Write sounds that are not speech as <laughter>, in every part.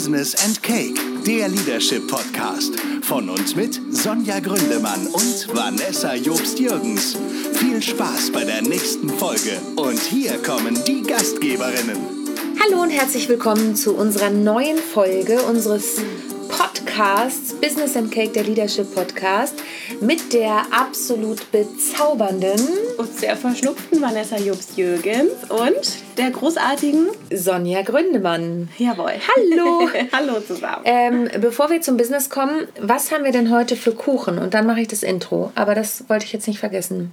Business and Cake, der Leadership Podcast. Von uns mit Sonja Gründemann und Vanessa Jobst-Jürgens. Viel Spaß bei der nächsten Folge. Und hier kommen die Gastgeberinnen. Hallo und herzlich willkommen zu unserer neuen Folge unseres Podcasts Business and Cake, der Leadership Podcast, mit der absolut bezaubernden und sehr verschnupften Vanessa Jobst-Jürgens und der großartigen Sonja Gründemann. Jawohl. Hallo. <laughs> Hallo zusammen. Ähm, bevor wir zum Business kommen, was haben wir denn heute für Kuchen? Und dann mache ich das Intro. Aber das wollte ich jetzt nicht vergessen.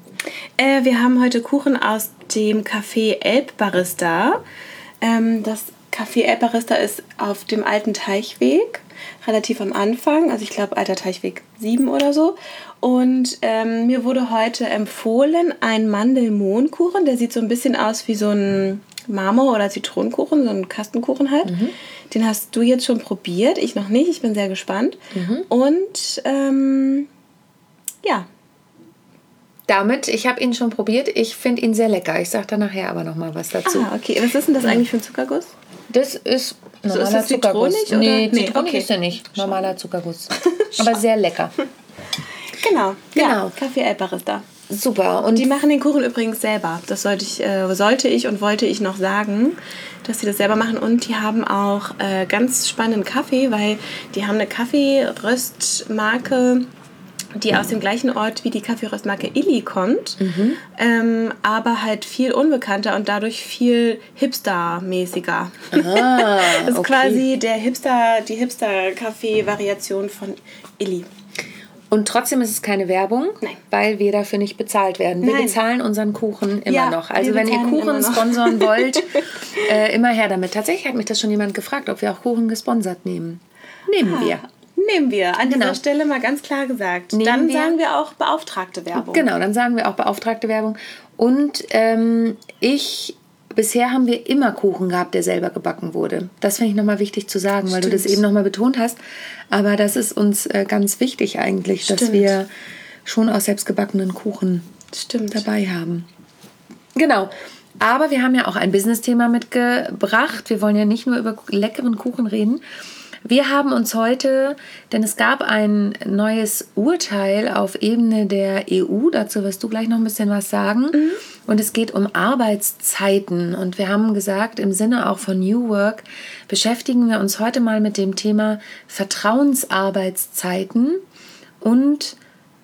Äh, wir haben heute Kuchen aus dem Café Elbbarista. Ähm, das Café Elbbarista ist auf dem alten Teichweg relativ am Anfang, also ich glaube alter Teichweg 7 oder so. Und ähm, mir wurde heute empfohlen ein Mandelmohnkuchen, der sieht so ein bisschen aus wie so ein Marmor- oder Zitronenkuchen, so ein Kastenkuchen halt. Mhm. Den hast du jetzt schon probiert, ich noch nicht, ich bin sehr gespannt. Mhm. Und ähm, ja. Damit, ich habe ihn schon probiert, ich finde ihn sehr lecker. Ich sage da nachher aber noch mal was dazu. Ah, okay. Was ist denn das eigentlich für ein Zuckerguss? Das ist normaler so, ist das Zuckerguss. Zitronig, nee, oder? Nee, Zitronig okay. ist er nicht. Normaler Zuckerguss. aber sehr lecker. <laughs> Genau. Genau. Ja, Kaffee Elbbarista. Super. Und Die machen den Kuchen übrigens selber. Das sollte ich, äh, sollte ich und wollte ich noch sagen, dass sie das selber machen. Und die haben auch äh, ganz spannenden Kaffee, weil die haben eine Kaffeeröstmarke, die aus dem gleichen Ort wie die Kaffeeröstmarke Illy kommt, ähm, aber halt viel unbekannter und dadurch viel hipster-mäßiger. Ah, <laughs> das ist okay. quasi der Hipster, die Hipster-Kaffee-Variation von Illy. Und trotzdem ist es keine Werbung, Nein. weil wir dafür nicht bezahlt werden. Wir Nein. bezahlen unseren Kuchen immer Ja, noch. Also wenn ihr Kuchen noch. sponsern <laughs> wollt, äh, immer her damit. Tatsächlich hat mich das schon jemand gefragt, ob wir auch Kuchen gesponsert nehmen. Nehmen wir. Nehmen wir. An Genau. dieser Stelle mal ganz klar gesagt. Nehmen Dann wir. sagen wir auch beauftragte Werbung. Genau, dann sagen wir auch beauftragte Werbung. Und ähm, ich, bisher haben wir immer Kuchen gehabt, der selber gebacken wurde. Das finde ich nochmal wichtig zu sagen, weil du das Stimmt. eben nochmal betont hast. Aber das ist uns äh, ganz wichtig eigentlich, dass Stimmt. wir schon aus selbstgebackenen Kuchen Stimmt. dabei haben. Genau. Aber wir haben ja auch ein Business-Thema mitgebracht. Wir wollen ja nicht nur über leckeren Kuchen reden. Wir haben uns heute, denn es gab ein neues Urteil auf Ebene der EU, dazu wirst du gleich noch ein bisschen was sagen. Und es geht um Arbeitszeiten. Und wir haben gesagt, im Sinne auch von New Work beschäftigen wir uns heute mal mit dem Thema Vertrauensarbeitszeiten und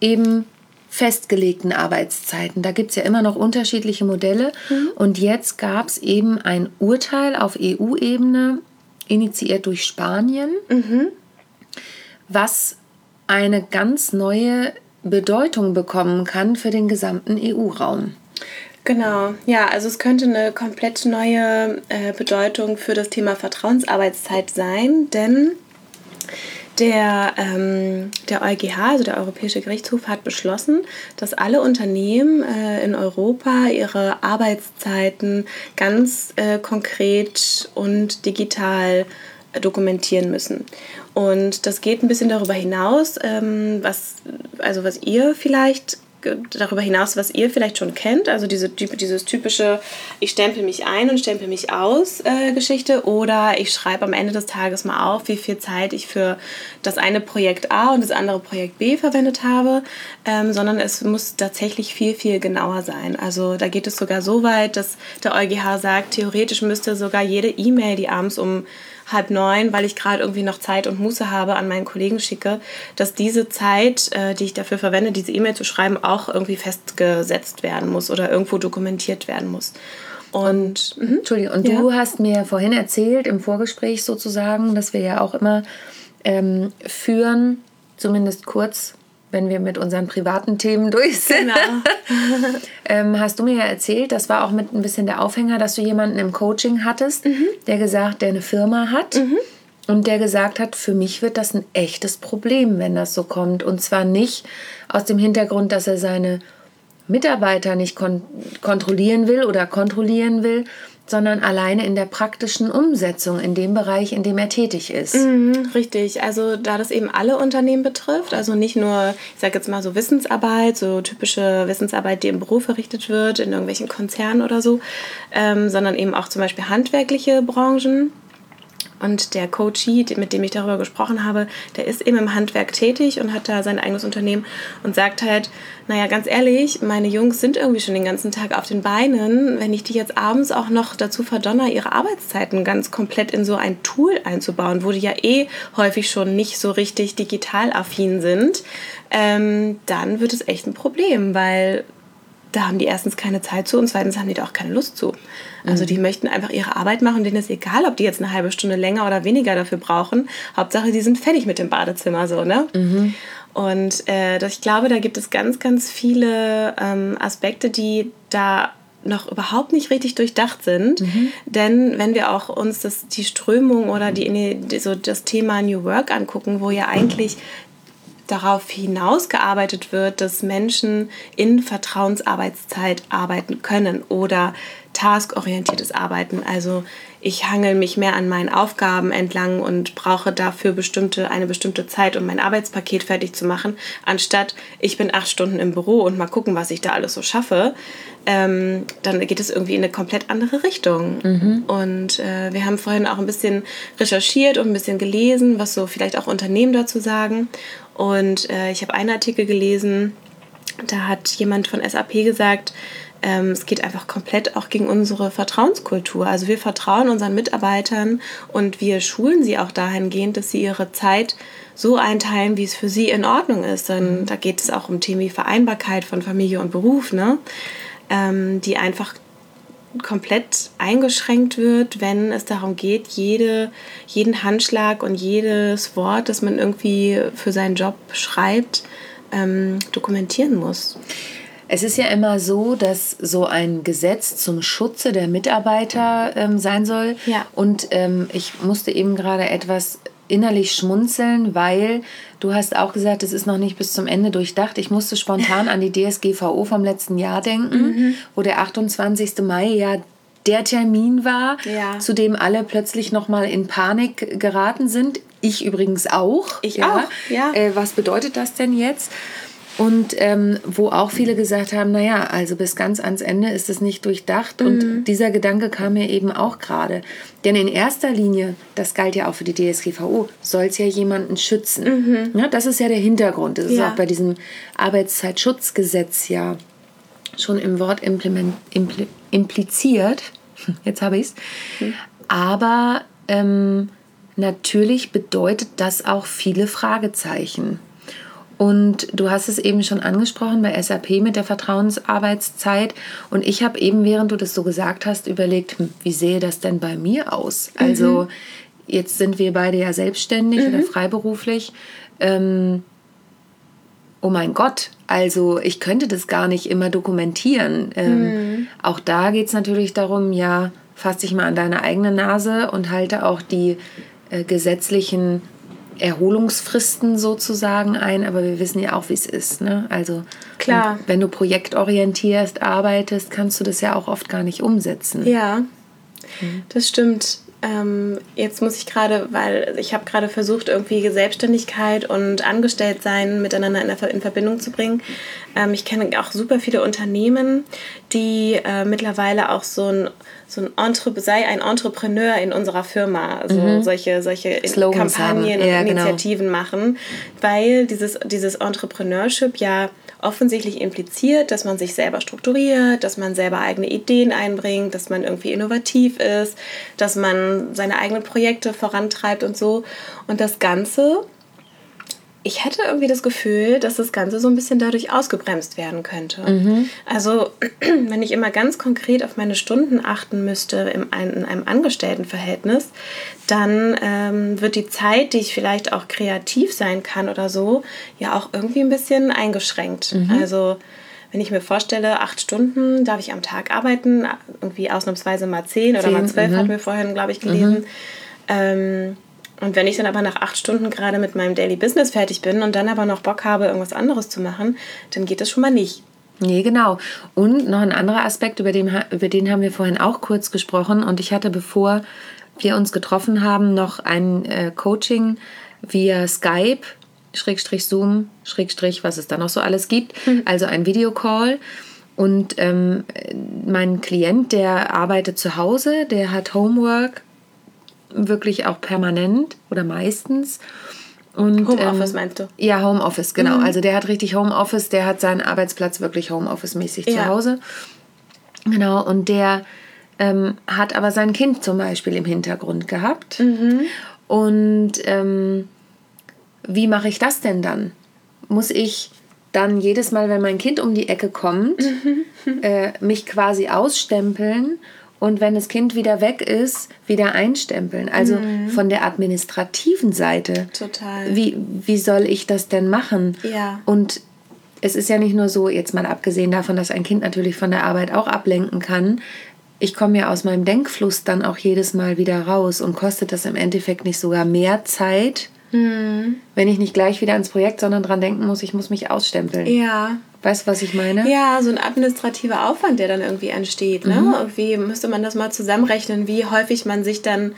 eben festgelegten Arbeitszeiten. Da gibt es ja immer noch unterschiedliche Modelle. Und jetzt gab es eben ein Urteil auf EU-Ebene, initiiert durch Spanien, was eine ganz neue Bedeutung bekommen kann für den gesamten EU-Raum. Genau, ja, also es könnte eine komplett neue äh, Bedeutung für das Thema Vertrauensarbeitszeit sein, denn der, ähm, der EuGH, also der Europäische Gerichtshof, hat beschlossen, dass alle Unternehmen äh, in Europa ihre Arbeitszeiten ganz äh, konkret und digital äh, dokumentieren müssen. Und das geht ein bisschen darüber hinaus, ähm, was, also was ihr vielleicht darüber hinaus, was ihr vielleicht schon kennt, also diese, dieses typische, ich stempel mich ein und stempel mich aus äh, Geschichte. Oder ich schreibe am Ende des Tages mal auf, wie viel Zeit ich für das eine Projekt A und das andere Projekt B verwendet habe, ähm, sondern es muss tatsächlich viel, viel genauer sein. Also da geht es sogar so weit, dass der EuGH sagt, theoretisch müsste sogar jede E-Mail, die abends um halb neun, weil ich gerade irgendwie noch Zeit und Muße habe, an meinen Kollegen schicke, dass diese Zeit, äh, die ich dafür verwende, diese E-Mail zu schreiben, auch irgendwie festgesetzt werden muss oder irgendwo dokumentiert werden muss. Und, mhm. Entschuldigung, und du hast mir vorhin erzählt, im Vorgespräch sozusagen, dass wir ja auch immer ähm, führen, zumindest kurz, wenn wir mit unseren privaten Themen durch sind. Genau. <laughs> ähm, hast du mir ja erzählt, das war auch mit ein bisschen der Aufhänger, dass du jemanden im Coaching hattest, der gesagt, der eine Firma hat. Und der gesagt hat, für mich wird das ein echtes Problem, wenn das so kommt. Und zwar nicht aus dem Hintergrund, dass er seine Mitarbeiter nicht kon kontrollieren will oder kontrollieren will, sondern alleine in der praktischen Umsetzung in dem Bereich, in dem er tätig ist. Mhm, richtig. Also da das eben alle Unternehmen betrifft, also nicht nur, ich sage jetzt mal so Wissensarbeit, so typische Wissensarbeit, die im Büro verrichtet wird, in irgendwelchen Konzernen oder so, ähm, sondern eben auch zum Beispiel handwerkliche Branchen. Und der Coachie, mit dem ich darüber gesprochen habe, der ist eben im Handwerk tätig und hat da sein eigenes Unternehmen und sagt halt, naja, ganz ehrlich, meine Jungs sind irgendwie schon den ganzen Tag auf den Beinen. Wenn ich die jetzt abends auch noch dazu verdonner, ihre Arbeitszeiten ganz komplett in so ein Tool einzubauen, wo die ja eh häufig schon nicht so richtig digital affin sind, ähm, dann wird es echt ein Problem, weil da haben die erstens keine Zeit zu und zweitens haben die da auch keine Lust zu. Also die möchten einfach ihre Arbeit machen, denen ist egal, ob die jetzt eine halbe Stunde länger oder weniger dafür brauchen. Hauptsache, die sind fertig mit dem Badezimmer so, ne? Mhm. Und äh, ich glaube, da gibt es ganz, ganz viele ähm, Aspekte, die da noch überhaupt nicht richtig durchdacht sind. Mhm. Denn wenn wir auch uns das, die Strömung oder die, so das Thema New Work angucken, wo ja eigentlich darauf hinausgearbeitet wird, dass Menschen in Vertrauensarbeitszeit arbeiten können oder taskorientiertes Arbeiten. Also ich hangel mich mehr an meinen Aufgaben entlang und brauche dafür bestimmte, eine bestimmte Zeit, um mein Arbeitspaket fertig zu machen, anstatt ich bin acht Stunden im Büro und mal gucken, was ich da alles so schaffe. Ähm, dann geht es irgendwie in eine komplett andere Richtung. Und äh, wir haben vorhin auch ein bisschen recherchiert und ein bisschen gelesen, was so vielleicht auch Unternehmen dazu sagen. Und äh, ich habe einen Artikel gelesen, da hat jemand von SAP gesagt, ähm, es geht einfach komplett auch gegen unsere Vertrauenskultur. Also wir vertrauen unseren Mitarbeitern und wir schulen sie auch dahingehend, dass sie ihre Zeit so einteilen, wie es für sie in Ordnung ist. Dann, da geht es auch um Themen wie Vereinbarkeit von Familie und Beruf, ne? Ähm, die einfach komplett eingeschränkt wird, wenn es darum geht, jede, jeden Handschlag und jedes Wort, das man irgendwie für seinen Job schreibt, ähm, dokumentieren muss. Es ist ja immer so, dass so ein Gesetz zum Schutze der Mitarbeiter ähm, sein soll. Ja. Und ähm, ich musste eben gerade etwas innerlich schmunzeln, weil du hast auch gesagt, es ist noch nicht bis zum Ende durchdacht. Ich musste spontan an die DSGVO vom letzten Jahr denken, wo der 28. Mai ja der Termin war, Ja. zu dem alle plötzlich nochmal in Panik geraten sind. Ich übrigens auch. Ich auch, ja. Äh, was bedeutet das denn jetzt? Und ähm, wo auch viele gesagt haben, naja, also bis ganz ans Ende ist es nicht durchdacht. Mhm. Und dieser Gedanke kam mir eben auch gerade. Denn in erster Linie, das galt ja auch für die DSGVO, soll es ja jemanden schützen. Ja, das ist ja der Hintergrund. Das ist Mhm. Ja. auch bei diesem Arbeitszeitschutzgesetz ja schon im Wort impli, impliziert. <laughs> Jetzt habe ich es. Aber ähm, natürlich bedeutet das auch viele Fragezeichen. Und du hast es eben schon angesprochen bei SAP mit der Vertrauensarbeitszeit. Und ich habe eben, während du das so gesagt hast, überlegt, hm, wie sehe das denn bei mir aus? Also jetzt sind wir beide ja selbstständig oder freiberuflich. Ähm, oh mein Gott, also ich könnte das gar nicht immer dokumentieren. Ähm, Auch da geht es natürlich darum, ja, fass dich mal an deine eigene Nase und halte auch die äh, gesetzlichen Erholungsfristen sozusagen ein, aber wir wissen ja auch, wie es ist. Ne? Also Klar. wenn du projektorientierst arbeitest, kannst du das ja auch oft gar nicht umsetzen. Ja, das stimmt. Ähm, jetzt muss ich gerade, weil ich habe gerade versucht, irgendwie Selbstständigkeit und Angestelltsein miteinander in, in Verbindung zu bringen. Ähm, ich kenne auch super viele Unternehmen, die äh, mittlerweile auch so ein, so ein Entre sei ein Entrepreneur in unserer Firma, also solche, solche Slogans Kampagnen haben. und Ja, genau. Initiativen machen, weil dieses, dieses Entrepreneurship ja offensichtlich impliziert, dass man sich selber strukturiert, dass man selber eigene Ideen einbringt, dass man irgendwie innovativ ist, dass man seine eigenen Projekte vorantreibt und so. Und das Ganze, ich hätte irgendwie das Gefühl, dass das Ganze so ein bisschen dadurch ausgebremst werden könnte. Also, <clears throat> wenn ich immer ganz konkret auf meine Stunden achten müsste im, in einem Angestelltenverhältnis, dann ähm, wird die Zeit, die ich vielleicht auch kreativ sein kann oder so, ja auch irgendwie ein bisschen eingeschränkt. Also, wenn ich mir vorstelle, acht Stunden darf ich am Tag arbeiten, irgendwie ausnahmsweise mal zehn oder mal Zehn, zwölf, mhm. hatten wir vorhin, glaube ich, gelesen. Ähm, und wenn ich dann aber nach acht Stunden gerade mit meinem Daily Business fertig bin und dann aber noch Bock habe, irgendwas anderes zu machen, dann geht das schon mal nicht. Nee, genau. Und noch ein anderer Aspekt, über den, über den haben wir vorhin auch kurz gesprochen. Und ich hatte, bevor wir uns getroffen haben, noch ein äh, Coaching via Skype, Schrägstrich Zoom, Schrägstrich, was es da noch so alles gibt. Also ein Videocall. Und ähm, mein Klient, der arbeitet zu Hause, der hat Homework wirklich auch permanent oder meistens. Und, Homeoffice ähm, meinst du? Ja, Homeoffice, genau. Also der hat richtig Homeoffice, der hat seinen Arbeitsplatz wirklich Homeoffice-mäßig Ja. zu Hause. Genau, und der ähm, hat aber sein Kind zum Beispiel im Hintergrund gehabt. Und ähm, wie mache ich das denn dann? Muss ich dann jedes Mal, wenn mein Kind um die Ecke kommt, <laughs> äh, mich quasi ausstempeln und wenn das Kind wieder weg ist, wieder einstempeln? Also von der administrativen Seite. Total. Wie, wie soll ich das denn machen? Ja. Und es ist ja nicht nur so, jetzt mal abgesehen davon, dass ein Kind natürlich von der Arbeit auch ablenken kann. Ich komme ja aus meinem Denkfluss dann auch jedes Mal wieder raus und kostet das im Endeffekt nicht sogar mehr Zeit, Hm. wenn ich nicht gleich wieder ans Projekt, sondern dran denken muss, ich muss mich ausstempeln. Ja. Weißt du, was ich meine? Ja, so ein administrativer Aufwand, der dann irgendwie entsteht. Ne? Mhm. Irgendwie müsste man das mal zusammenrechnen, wie häufig man sich dann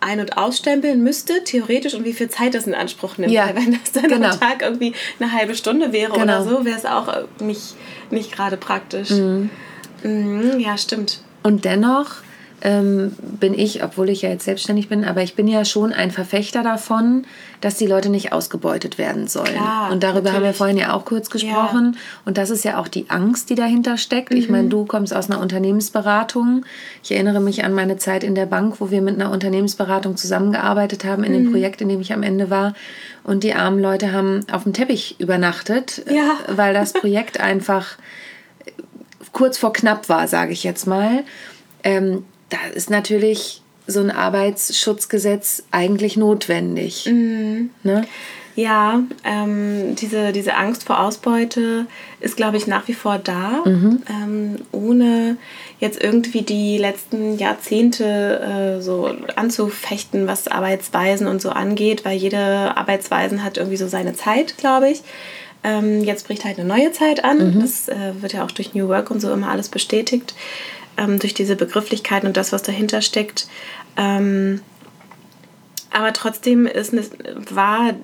ein- und ausstempeln müsste, theoretisch, und wie viel Zeit das in Anspruch nimmt. Ja, Weil wenn das dann genau. am Tag irgendwie eine halbe Stunde wäre Genau. oder so, wäre es auch äh, nicht, nicht gerade praktisch. Mhm, ja, stimmt. Und dennoch ähm, bin ich, obwohl ich ja jetzt selbstständig bin, aber ich bin ja schon ein Verfechter davon, dass die Leute nicht ausgebeutet werden sollen. Klar, und darüber haben wir natürlich. vorhin ja auch kurz gesprochen. Und das ist ja auch die Angst, die dahinter steckt. Ich Mhm. meine, du kommst aus einer Unternehmensberatung. Ich erinnere mich an meine Zeit in der Bank, wo wir mit einer Unternehmensberatung zusammengearbeitet haben, in Mhm. dem Projekt, in dem ich am Ende war. Und die armen Leute haben auf dem Teppich übernachtet, Ja. weil das <laughs> Projekt einfach kurz vor knapp war, sage ich jetzt mal. Ähm, da ist natürlich so ein Arbeitsschutzgesetz eigentlich notwendig. Ne? Ja, ähm, diese, diese Angst vor Ausbeute ist, glaube ich, nach wie vor da. Ähm, ohne jetzt irgendwie die letzten Jahrzehnte äh, so anzufechten, was Arbeitsweisen und so angeht, weil jede Arbeitsweisen hat irgendwie so seine Zeit, glaube ich. Ähm, jetzt bricht halt eine neue Zeit an. Das äh, wird ja auch durch New Work und so immer alles bestätigt. Ähm, durch diese Begrifflichkeiten und das, was dahinter steckt. Ähm, aber trotzdem ist, war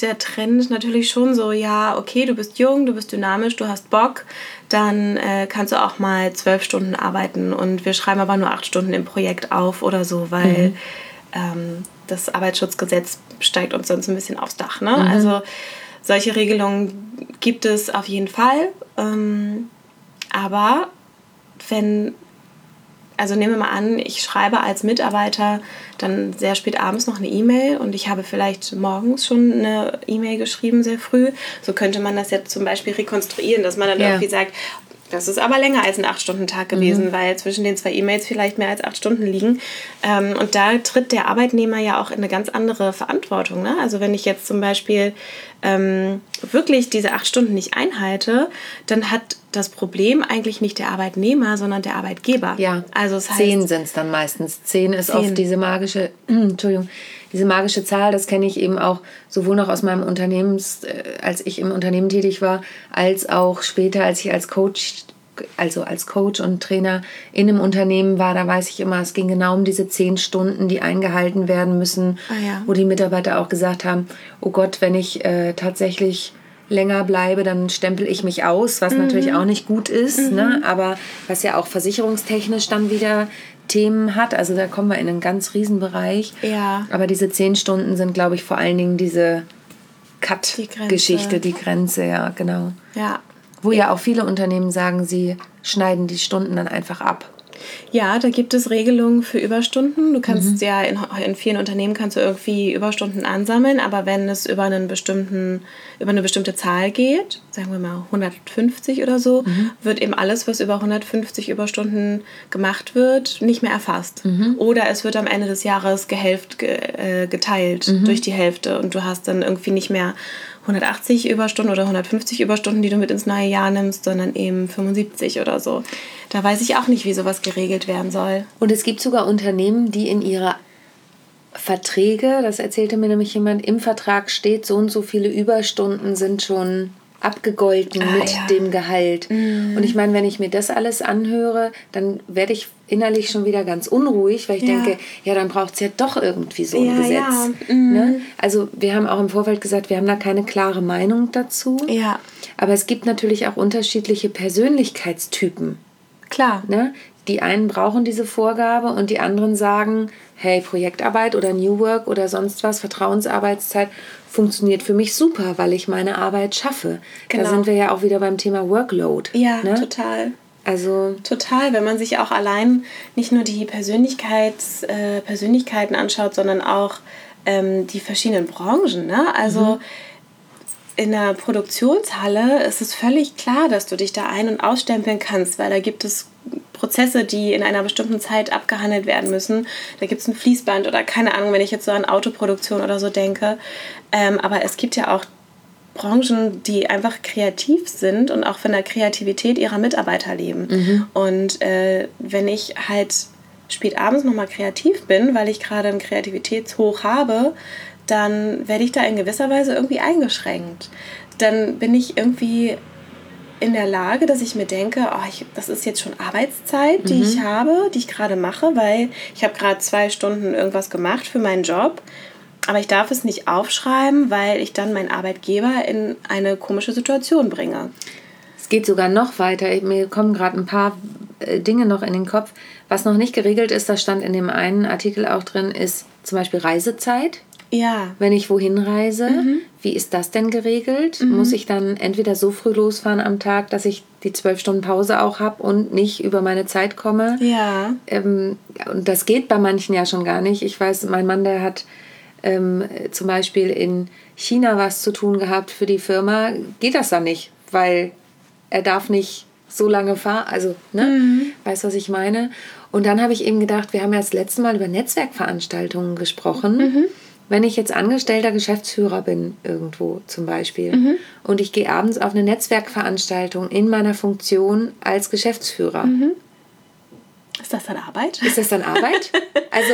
der Trend natürlich schon so, ja, okay, du bist jung, du bist dynamisch, du hast Bock, dann äh, kannst du auch mal zwölf Stunden arbeiten und wir schreiben aber nur acht Stunden im Projekt auf oder so, weil ähm, das Arbeitsschutzgesetz steigt uns sonst ein bisschen aufs Dach. Ne? Also solche Regelungen gibt es auf jeden Fall. Ähm, aber wenn also nehmen wir mal an, ich schreibe als Mitarbeiter dann sehr spät abends noch eine E-Mail und ich habe vielleicht morgens schon eine E-Mail geschrieben, sehr früh. So könnte man das jetzt zum Beispiel rekonstruieren, dass man dann Ja. irgendwie sagt, das ist aber länger als ein 8-Stunden-Tag gewesen, weil zwischen den zwei E-Mails vielleicht mehr als acht Stunden liegen. Ähm, und da tritt der Arbeitnehmer ja auch in eine ganz andere Verantwortung. Ne? Also wenn ich jetzt zum Beispiel ähm, wirklich diese acht Stunden nicht einhalte, dann hat das Problem eigentlich nicht der Arbeitnehmer, sondern der Arbeitgeber. Ja, also es heißt, zehn sind es dann meistens. Zehn ist Zehn. oft diese magische, <clears throat> Entschuldigung, diese magische Zahl. Das kenne ich eben auch sowohl noch aus meinem Unternehmens, äh, als ich im Unternehmen tätig war, als auch später, als ich als Coach, also als Coach und Trainer in einem Unternehmen war. Da weiß ich immer, es ging genau um diese zehn Stunden, die eingehalten werden müssen, Ah ja. wo die Mitarbeiter auch gesagt haben: Oh Gott, wenn ich äh, tatsächlich länger bleibe, dann stempel ich mich aus, was Mhm. natürlich auch nicht gut ist, ne? aber was ja auch versicherungstechnisch dann wieder Themen hat. Also da kommen wir in einen ganz riesen Bereich. Ja. Aber diese zehn Stunden sind, glaube ich, vor allen Dingen diese Die Cut-Geschichte, Grenze. die Grenze, ja, genau. Ja. Wo ja auch viele Unternehmen sagen, sie schneiden die Stunden dann einfach ab. Ja, da gibt es Regelungen für Überstunden. Du kannst ja in, in vielen Unternehmen kannst du irgendwie Überstunden ansammeln, aber wenn es über einen bestimmten über eine bestimmte Zahl geht, sagen wir mal 150 oder so, wird eben alles, was über 150 Überstunden gemacht wird, nicht mehr erfasst. Oder es wird am Ende des Jahres gehälft, ge, äh, geteilt durch die Hälfte und du hast dann irgendwie nicht mehr 180 Überstunden oder 150 Überstunden, die du mit ins neue Jahr nimmst, sondern eben 75 oder so. Da weiß ich auch nicht, wie sowas geregelt werden soll. Und es gibt sogar Unternehmen, die in ihre Verträge, das erzählte mir nämlich jemand, im Vertrag steht, so und so viele Überstunden sind schon abgegolten Ah, mit ja. dem Gehalt. Und ich meine, wenn ich mir das alles anhöre, dann werde ich innerlich schon wieder ganz unruhig, weil ich Ja. denke, ja, dann braucht es ja doch irgendwie so ein Ja, Gesetz. Mhm. Ne? Also wir haben auch im Vorfeld gesagt, wir haben da keine klare Meinung dazu. Ja, Aber es gibt natürlich auch unterschiedliche Persönlichkeitstypen klar. ne, die einen brauchen diese Vorgabe und die anderen sagen, hey, Projektarbeit oder New Work oder sonst was, Vertrauensarbeitszeit funktioniert für mich super, weil ich meine Arbeit schaffe. Genau. Da sind wir ja auch wieder beim Thema Workload. Ja, ne? total. Also total, wenn man sich auch allein nicht nur die Persönlichkeits, äh, Persönlichkeiten anschaut, sondern auch ähm, die verschiedenen Branchen. Ne? Also mhm. In der Produktionshalle ist es völlig klar, dass du dich da ein- und ausstempeln kannst, weil da gibt es Prozesse, die in einer bestimmten Zeit abgehandelt werden müssen. Da gibt es ein Fließband oder keine Ahnung, wenn ich jetzt so an Autoproduktion oder so denke. Ähm, aber es gibt ja auch Branchen, die einfach kreativ sind und auch von der Kreativität ihrer Mitarbeiter leben. Mhm. Und äh, wenn ich halt spät abends nochmal kreativ bin, weil ich gerade einen Kreativitätshoch habe, dann werde ich da in gewisser Weise irgendwie eingeschränkt. Dann bin ich irgendwie in der Lage, dass ich mir denke, oh, ich, das ist jetzt schon Arbeitszeit, die mhm. ich habe, die ich gerade mache, weil ich habe gerade zwei Stunden irgendwas gemacht für meinen Job aber ich darf es nicht aufschreiben, weil ich dann meinen Arbeitgeber in eine komische Situation bringe. Es geht sogar noch weiter. Mir kommen gerade ein paar äh, Dinge noch in den Kopf. Was noch nicht geregelt ist, das stand in dem einen Artikel auch drin, ist zum Beispiel Reisezeit. Ja. Wenn ich wohin reise, mhm. wie ist das denn geregelt? Mhm. Muss ich dann entweder so früh losfahren am Tag, dass ich die zwölf Stunden Pause auch habe und nicht über meine Zeit komme? Ja. Ähm, und das geht bei manchen ja schon gar nicht. Ich weiß, mein Mann, der hat ähm, zum Beispiel in China was zu tun gehabt für die Firma, geht das dann nicht, weil er darf nicht so lange fahren, also, ne, mhm. weißt was ich meine? Und dann habe ich eben gedacht, wir haben ja das letzte Mal über Netzwerkveranstaltungen gesprochen. Mhm. Wenn ich jetzt angestellter Geschäftsführer bin, irgendwo zum Beispiel, mhm. und ich gehe abends auf eine Netzwerkveranstaltung in meiner Funktion als Geschäftsführer. Mhm. Ist das dann Arbeit? Ist das dann Arbeit? <laughs> Also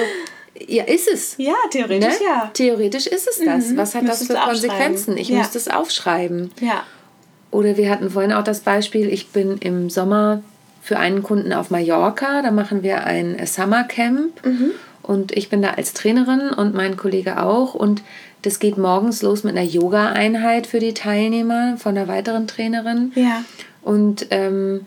ja, ist es. Ja, theoretisch ne? ja. Theoretisch ist es das. Mhm. Was hat das für Konsequenzen? Ich ja. müsste es aufschreiben. Ja. Oder wir hatten vorhin auch das Beispiel, ich bin im Sommer für einen Kunden auf Mallorca, da machen wir ein Summer Camp mhm. Und ich bin da als Trainerin und mein Kollege auch und das geht morgens los mit einer Yoga-Einheit für die Teilnehmer von einer weiteren Trainerin. Ja. Und ähm,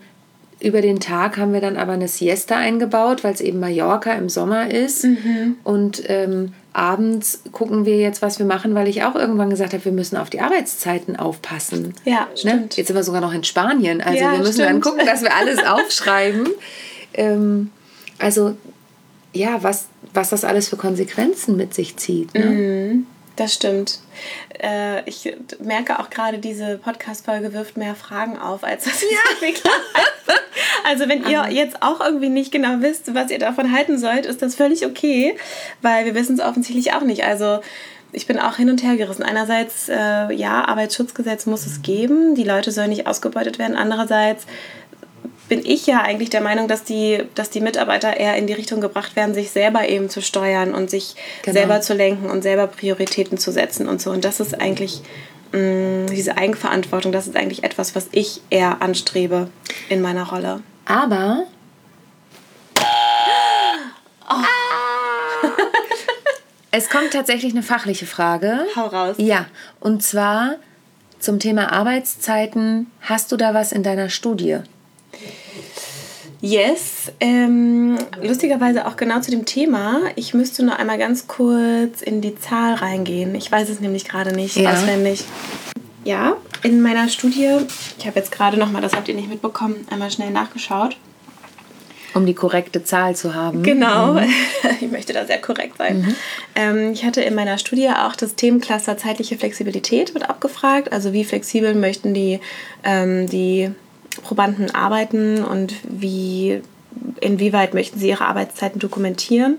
über den Tag haben wir dann aber eine Siesta eingebaut, weil es eben Mallorca im Sommer ist. Mhm. Und ähm, abends gucken wir jetzt, was wir machen, weil ich auch irgendwann gesagt habe, wir müssen auf die Arbeitszeiten aufpassen. Ja, ne? stimmt. Jetzt sind wir sogar noch in Spanien. Also ja, wir müssen stimmt. dann gucken, dass wir alles <laughs> aufschreiben. ähm, also ja, was, was das alles für Konsequenzen mit sich zieht. Ne? Mhm. Das stimmt. Äh, ich merke auch gerade, diese Podcast-Folge wirft mehr Fragen auf, als das ja. <laughs> Also wenn ihr jetzt auch irgendwie nicht genau wisst, was ihr davon halten sollt, ist das völlig okay, weil wir wissen es offensichtlich auch nicht. Also ich bin auch hin und her gerissen. Einerseits, äh, ja, Arbeitsschutzgesetz muss es geben, die Leute sollen nicht ausgebeutet werden. Andererseits bin ich ja eigentlich der Meinung, dass die, dass die Mitarbeiter eher in die Richtung gebracht werden, sich selber eben zu steuern und sich genau. selber zu lenken und selber Prioritäten zu setzen und so. Und das ist eigentlich mh, mm, diese Eigenverantwortung, das ist eigentlich etwas, was ich eher anstrebe in meiner Rolle. Aber. Oh. <laughs> es kommt tatsächlich eine fachliche Frage. Hau raus. Ja, und zwar zum Thema Arbeitszeiten. Hast du da was in deiner Studie? Yes, ähm, lustigerweise auch genau zu dem Thema. Ich müsste nur einmal ganz kurz in die Zahl reingehen. Ich weiß es nämlich gerade nicht ja. auswendig. Ja, in meiner Studie, ich habe jetzt gerade nochmal, das habt ihr nicht mitbekommen, einmal schnell nachgeschaut. Um die korrekte Zahl zu haben. Genau, mhm. <laughs> ich möchte da sehr korrekt sein. Mhm. Ähm, ich hatte in meiner Studie auch das Themencluster zeitliche Flexibilität mit abgefragt. Also wie flexibel möchten die, ähm, die Probanden arbeiten und wie, inwieweit möchten sie ihre Arbeitszeiten dokumentieren.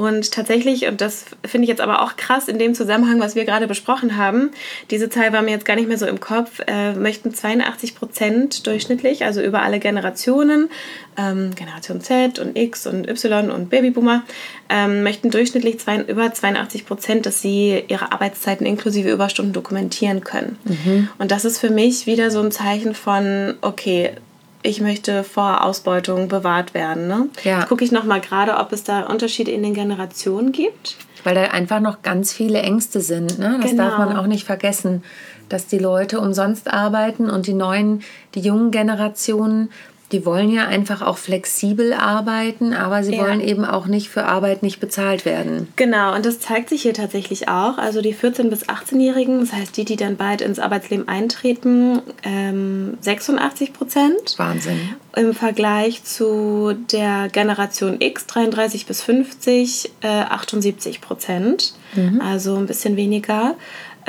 Und tatsächlich, und das finde ich jetzt aber auch krass in dem Zusammenhang, was wir gerade besprochen haben, diese Zahl war mir jetzt gar nicht mehr so im Kopf, äh, möchten 82 Prozent durchschnittlich, also über alle Generationen, ähm, Generation Z und X und Y und Babyboomer, ähm, möchten durchschnittlich zwei, über 82 Prozent, dass sie ihre Arbeitszeiten inklusive Überstunden dokumentieren können. Mhm. Und das ist für mich wieder so ein Zeichen von, okay, ich möchte vor Ausbeutung bewahrt werden. Ne? Ja. Gucke ich nochmal gerade, ob es da Unterschiede in den Generationen gibt. Weil da einfach noch ganz viele Ängste sind. Ne? Das genau. darf man auch nicht vergessen, dass die Leute umsonst arbeiten und die neuen, die jungen Generationen, die wollen ja einfach auch flexibel arbeiten, aber sie Ja. wollen eben auch nicht für Arbeit nicht bezahlt werden. Genau, und das zeigt sich hier tatsächlich auch. Also die 14- bis 18-Jährigen, das heißt die, die dann bald ins Arbeitsleben eintreten, ähm, 86 Prozent. Wahnsinn. Im Vergleich zu der Generation X, 33 bis 50, äh, 78 Prozent. Also ein bisschen weniger.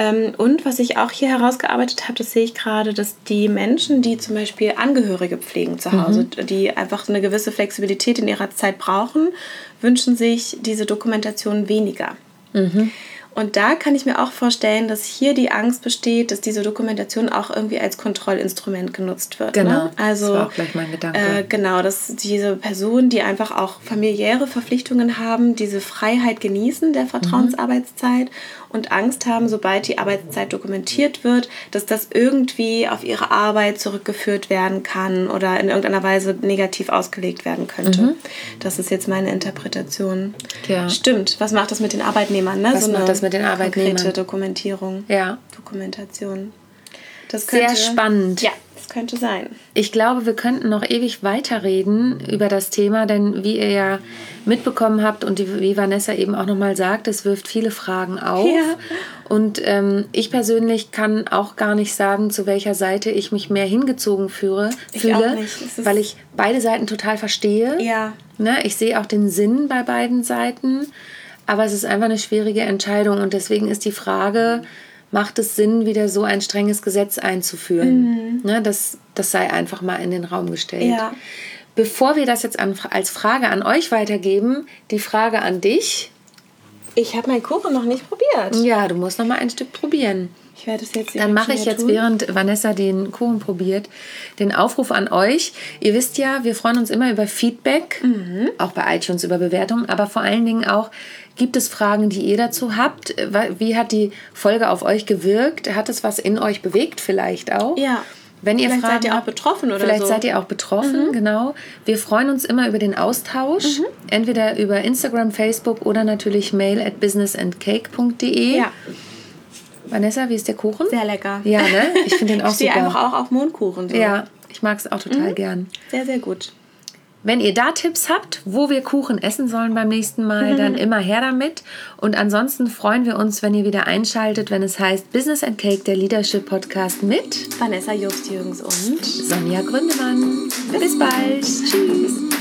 Ähm, und was ich auch hier herausgearbeitet habe, das sehe ich gerade, dass die Menschen, die zum Beispiel Angehörige pflegen zu Hause, die einfach eine gewisse Flexibilität in ihrer Zeit brauchen, wünschen sich diese Dokumentation weniger. Und da kann ich mir auch vorstellen, dass hier die Angst besteht, dass diese Dokumentation auch irgendwie als Kontrollinstrument genutzt wird. Genau, Ne? das Also war auch gleich mein Gedanke. Äh, genau, dass diese Personen, die einfach auch familiäre Verpflichtungen haben, diese Freiheit genießen der Vertrauensarbeitszeit und Angst haben, sobald die Arbeitszeit dokumentiert wird, dass das irgendwie auf ihre Arbeit zurückgeführt werden kann oder in irgendeiner Weise negativ ausgelegt werden könnte. Das ist jetzt meine Interpretation. Ja. Stimmt. Was macht das mit den Arbeitnehmern? Ne? Was macht das mit den Arbeitnehmern? Konkrete Dokumentierung. Ja. Dokumentation. Das Sehr spannend. Ja, das könnte sein. Ich glaube, wir könnten noch ewig weiterreden über das Thema, denn wie ihr ja mitbekommen habt und die, wie Vanessa eben auch nochmal sagt, es wirft viele Fragen auf. Ja. Und ähm, ich persönlich kann auch gar nicht sagen, zu welcher Seite ich mich mehr hingezogen führe, Ich fühle, weil ich beide Seiten total verstehe. Ja. Ne, ich sehe auch den Sinn bei beiden Seiten, aber es ist einfach eine schwierige Entscheidung und deswegen ist die Frage, macht es Sinn, wieder so ein strenges Gesetz einzuführen? Ne, das, das sei einfach mal in den Raum gestellt. Mhm. Ja. Bevor wir das jetzt an, als Frage an euch weitergeben, die Frage an dich. Ich habe meinen Kuchen noch nicht probiert. Ja, du musst noch mal ein Stück probieren. Ich werde es jetzt Dann mache ich jetzt, tun. während Vanessa den Kuchen probiert, den Aufruf an euch. Ihr wisst ja, wir freuen uns immer über Feedback, auch bei iTunes über Bewertungen, aber vor allen Dingen auch, gibt es Fragen, die ihr dazu habt? Wie hat die Folge auf euch gewirkt? Hat es was in euch bewegt vielleicht auch? Ja. Wenn ihr Vielleicht Fragen seid ihr auch betroffen oder Vielleicht so. seid ihr auch betroffen, genau. Wir freuen uns immer über den Austausch, entweder über Instagram, Facebook oder natürlich mail at businessandcake.de. Ja, Vanessa, wie ist der Kuchen? sehr lecker. Ja, ne? Ich finde <laughs> den auch Ich stehe super. einfach auch auf Mondkuchen. So. Ja, ich mag es auch total gern. Sehr, sehr gut. Wenn ihr da Tipps habt, wo wir Kuchen essen sollen beim nächsten Mal, dann immer her damit. Und ansonsten freuen wir uns, wenn ihr wieder einschaltet, wenn es heißt Business and Cake, der Leadership Podcast mit Vanessa Jobst-Jürgens und Sonja Gründemann. Bis bald. Tschüss.